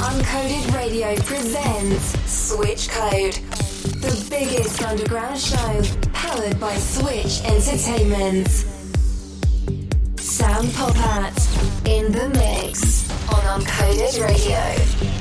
Uncoded Radio presents Switch Code, the biggest underground show powered by Switch Entertainment. Sam Popat in the mix on Uncoded Radio.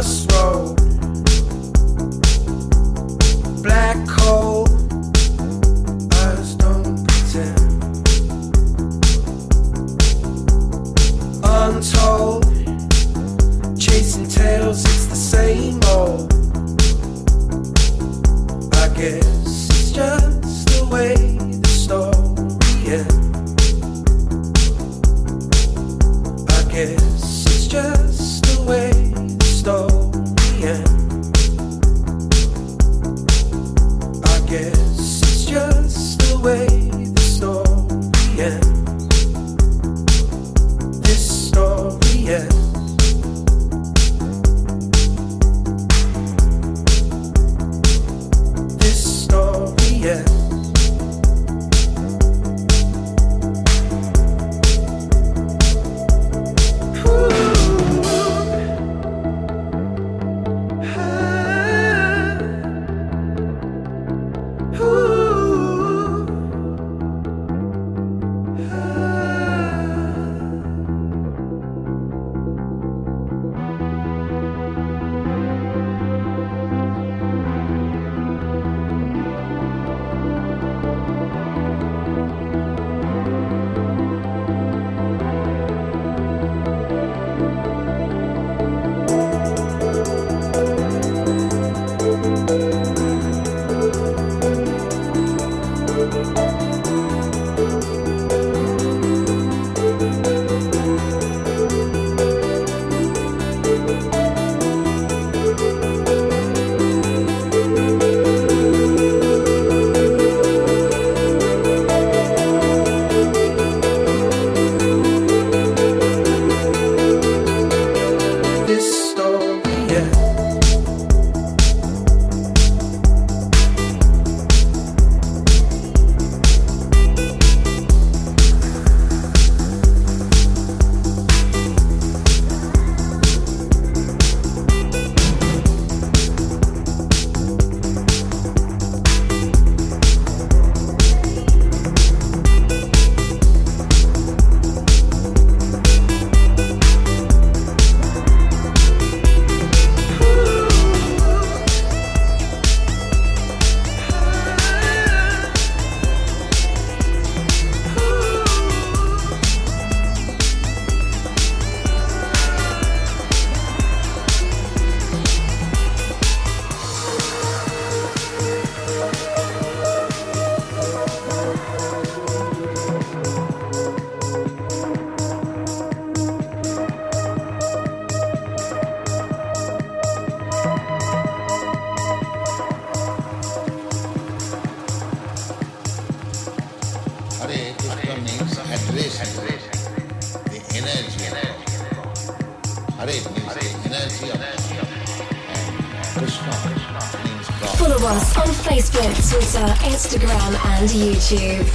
Down YouTube.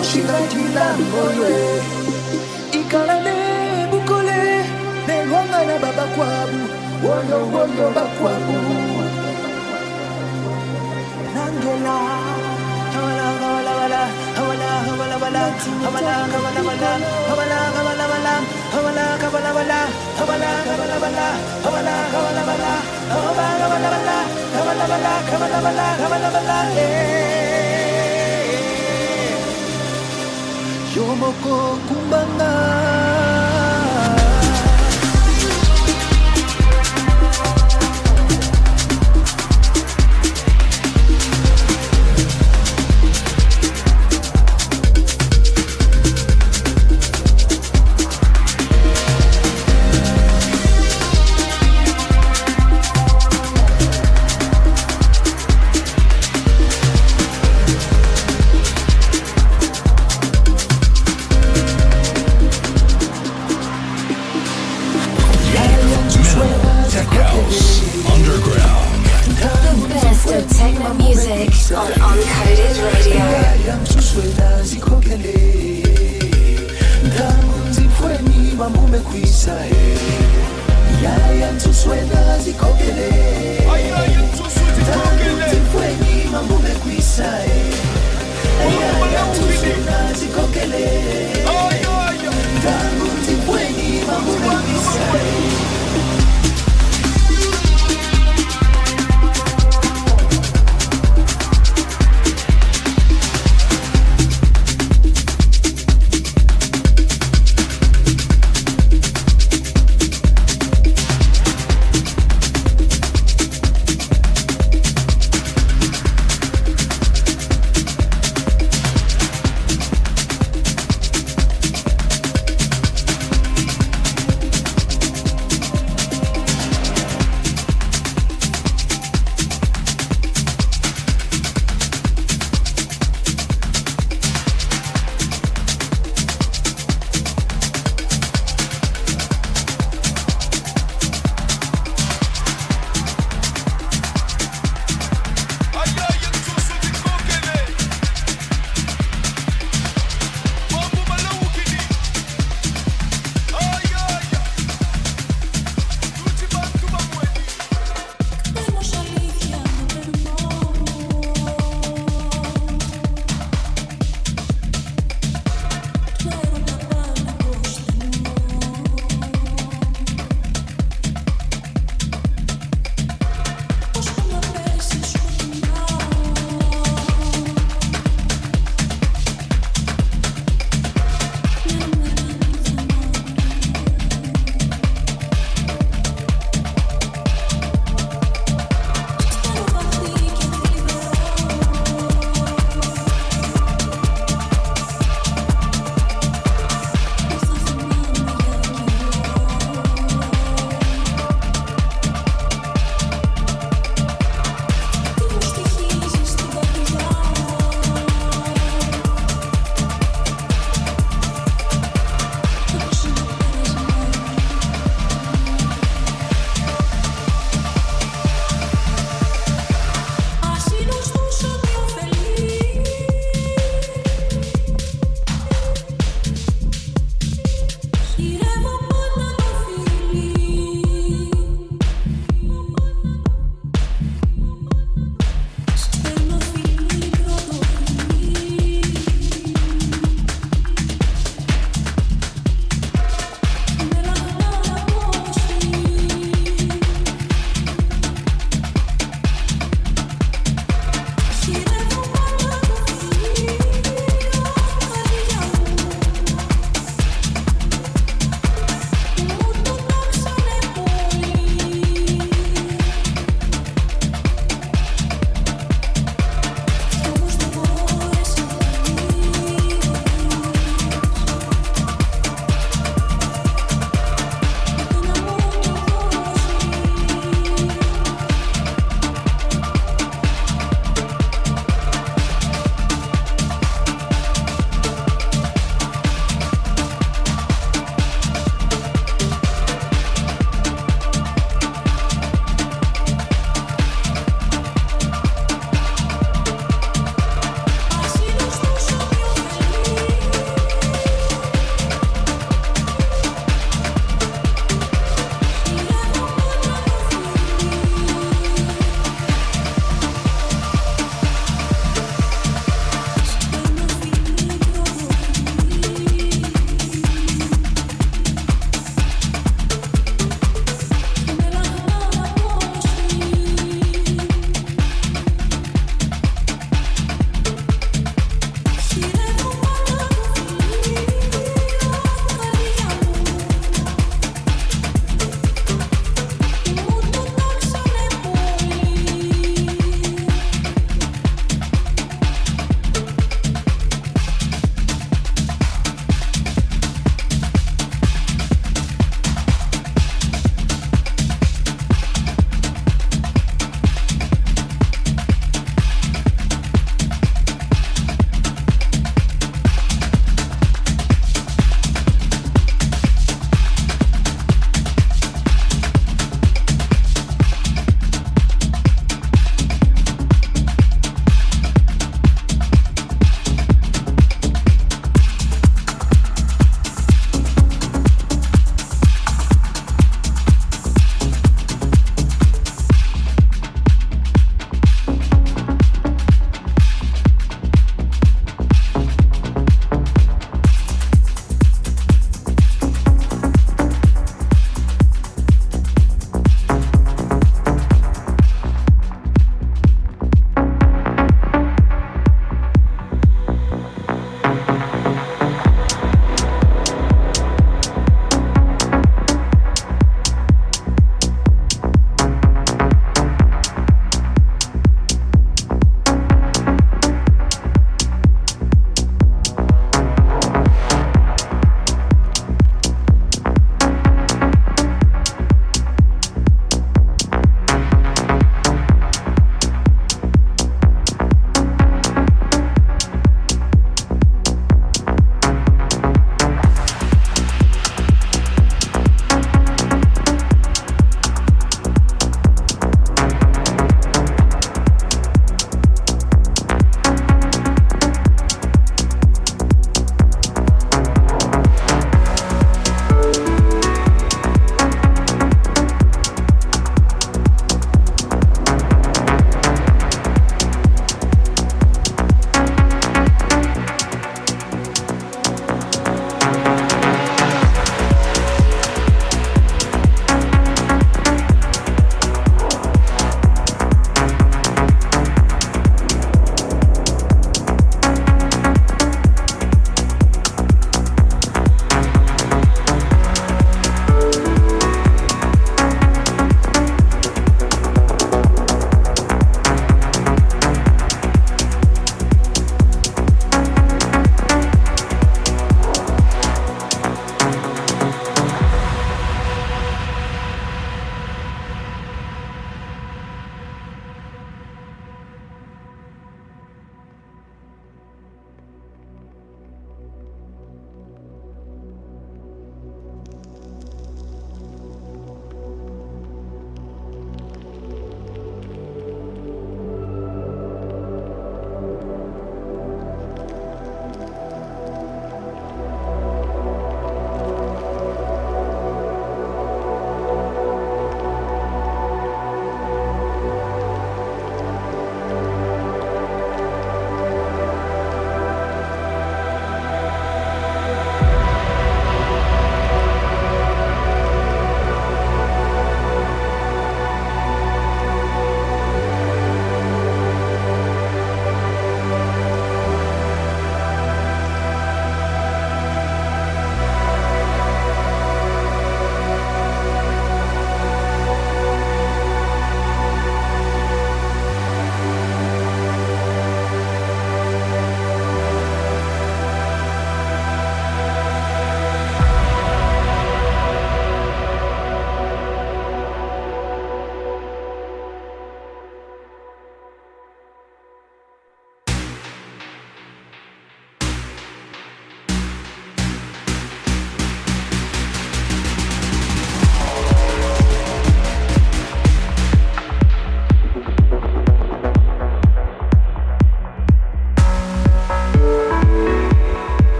oshingatila moyo ikala ne bukole nelwanga na babakwabu woyo woyo bakwabu nangela yeah. moko kumbanga.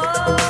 Oh.